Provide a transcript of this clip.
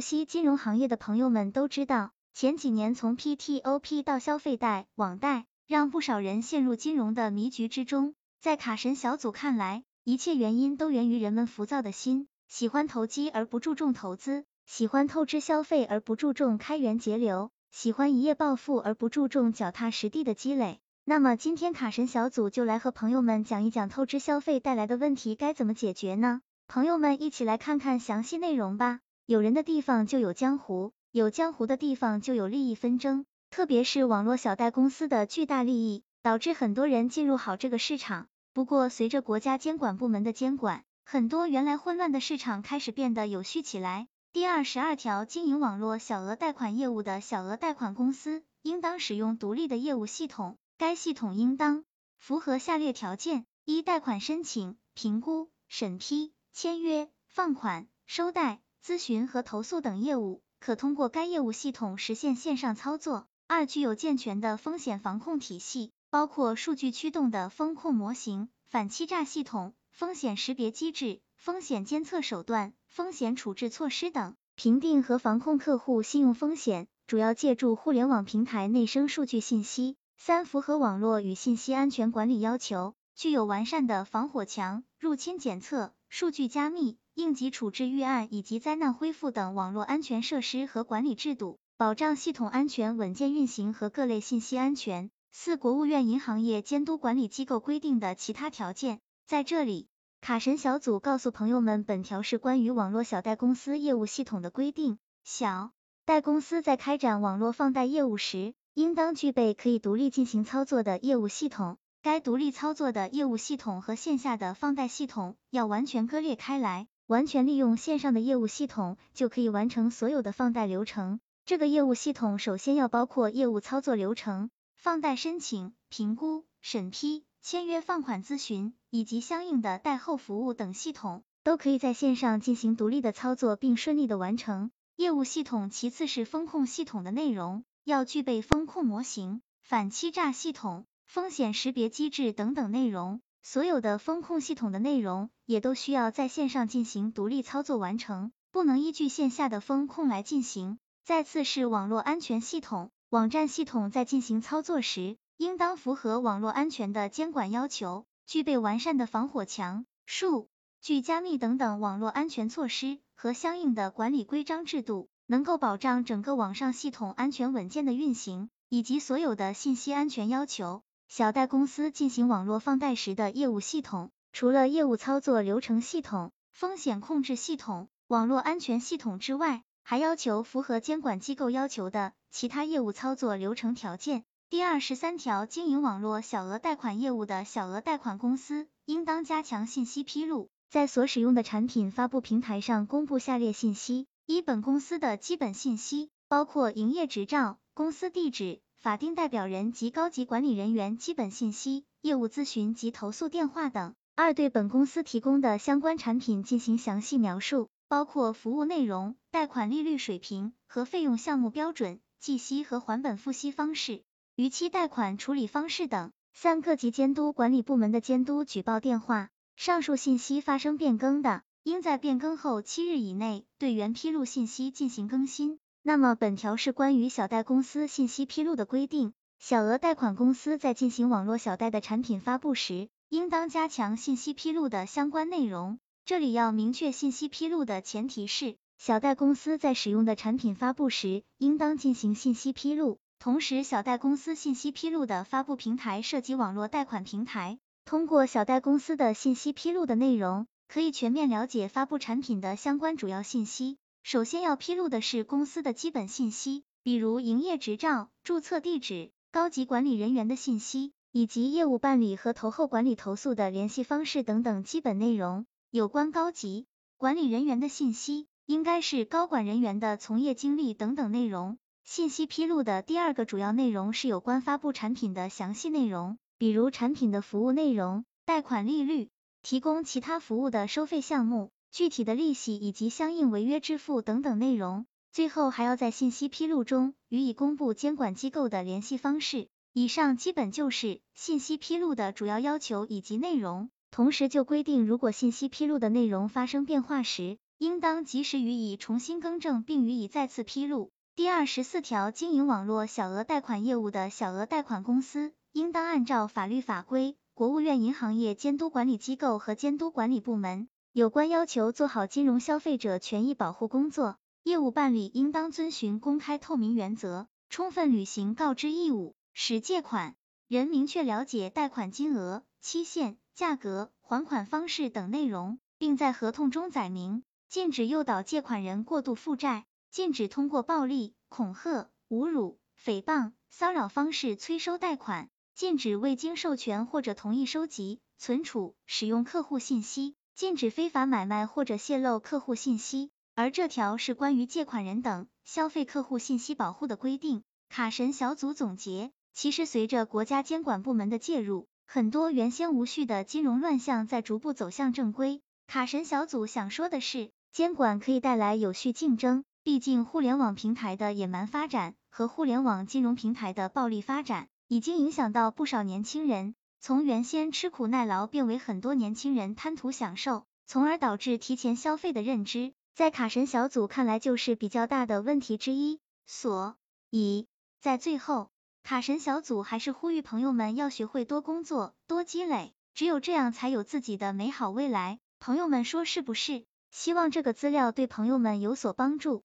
熟悉金融行业的朋友们都知道，前几年从 P T O P 到消费贷、网贷，让不少人陷入金融的迷局之中。在卡神小组看来，一切原因都源于人们浮躁的心，喜欢投机而不注重投资，喜欢透支消费而不注重开源节流，喜欢一夜暴富而不注重脚踏实地的积累。那么今天卡神小组就来和朋友们讲一讲透支消费带来的问题该怎么解决呢？朋友们一起来看看详细内容吧。有人的地方就有江湖，有江湖的地方就有利益纷争，特别是网络小贷公司的巨大利益，导致很多人进入好这个市场。不过，随着国家监管部门的监管，很多原来混乱的市场开始变得有序起来。第二十二条，经营网络小额贷款业务的小额贷款公司，应当使用独立的业务系统，该系统应当符合下列条件：一、贷款申请、评估、审批、签约、放款、收贷、咨询和投诉等业务，可通过该业务系统实现线上操作；二、具有健全的风险防控体系。包括数据驱动的风控模型、反欺诈系统、风险识别机制、风险监测手段、风险处置措施等，评定和防控客户信用风险，主要借助互联网平台内生数据信息。三、符合网络与信息安全管理要求，具有完善的防火墙、入侵检测、数据加密、应急处置预案以及灾难恢复等网络安全设施和管理制度，保障系统安全稳健运行和各类信息安全。四、国务院银行业监督管理机构规定的其他条件。在这里，卡神小组告诉朋友们，本条是关于网络小贷公司业务系统的规定。小贷公司在开展网络放贷业务时，应当具备可以独立进行操作的业务系统。该独立操作的业务系统和线下的放贷系统要完全割裂开来，完全利用线上的业务系统就可以完成所有的放贷流程。这个业务系统首先要包括业务操作流程。放贷申请、评估、审批、签约、放款、咨询以及相应的贷后服务等系统，都可以在线上进行独立的操作，并顺利的完成业务系统。其次是风控系统的内容，要具备风控模型、反欺诈系统、风险识别机制等等内容。所有的风控系统的内容也都需要在线上进行独立操作完成，不能依据线下的风控来进行。再次是网络安全系统。网站系统在进行操作时，应当符合网络安全的监管要求，具备完善的防火墙、数据加密等等网络安全措施和相应的管理规章制度，能够保障整个网上系统安全稳健的运行，以及所有的信息安全要求。小贷公司进行网络放贷时的业务系统，除了业务操作流程系统、风险控制系统、网络安全系统之外，还要求符合监管机构要求的其他业务操作流程条件。第二十三条，经营网络小额贷款业务的小额贷款公司，应当加强信息披露，在所使用的产品发布平台上公布下列信息：一、本公司的基本信息，包括营业执照、公司地址、法定代表人及高级管理人员基本信息、业务咨询及投诉电话等；二、对本公司提供的相关产品进行详细描述。包括服务内容、贷款利率水平和费用项目标准、计息和还本付息方式、逾期贷款处理方式等。三、各级监督管理部门的监督举报电话，上述信息发生变更的，应在变更后七日以内对原披露信息进行更新。那么，本条是关于小贷公司信息披露的规定。小额贷款公司在进行网络小贷的产品发布时，应当加强信息披露的相关内容。这里要明确信息披露的前提是，小贷公司在使用的产品发布时，应当进行信息披露。同时，小贷公司信息披露的发布平台涉及网络贷款平台。通过小贷公司的信息披露的内容，可以全面了解发布产品的相关主要信息。首先要披露的是公司的基本信息，比如营业执照、注册地址、高级管理人员的信息，以及业务办理和投后管理投诉的联系方式等等基本内容。有关高级管理人员的信息，应该是高管人员的从业经历等等内容。信息披露的第二个主要内容是有关发布产品的详细内容，比如产品的服务内容、贷款利率、提供其他服务的收费项目、具体的利息以及相应违约支付等等内容。最后还要在信息披露中予以公布监管机构的联系方式。以上基本就是信息披露的主要要求以及内容。同时就规定，如果信息披露的内容发生变化时，应当及时予以重新更正，并予以再次披露。第二十四条，经营网络小额贷款业务的小额贷款公司，应当按照法律法规、国务院银行业监督管理机构和监督管理部门有关要求，做好金融消费者权益保护工作。业务办理应当遵循公开透明原则，充分履行告知义务，使借款人明确了解贷款金额、期限、价格、还款方式等内容，并在合同中载明，禁止诱导借款人过度负债。禁止通过暴力、恐吓、侮辱、诽谤、骚扰方式催收贷款；禁止未经授权或者同意收集、存储、使用客户信息；禁止非法买卖或者泄露客户信息。而这条是关于借款人等消费客户信息保护的规定。卡神小组总结：其实随着国家监管部门的介入，很多原先无序的金融乱象在逐步走向正规。卡神小组想说的是，监管可以带来有序竞争。毕竟，互联网平台的野蛮发展和互联网金融平台的暴力发展，已经影响到不少年轻人，从原先吃苦耐劳变为很多年轻人贪图享受，从而导致提前消费的认知，在卡神小组看来就是比较大的问题之一。所以，在最后，卡神小组还是呼吁朋友们要学会多工作、多积累，只有这样才有自己的美好未来。朋友们说是不是？希望这个资料对朋友们有所帮助。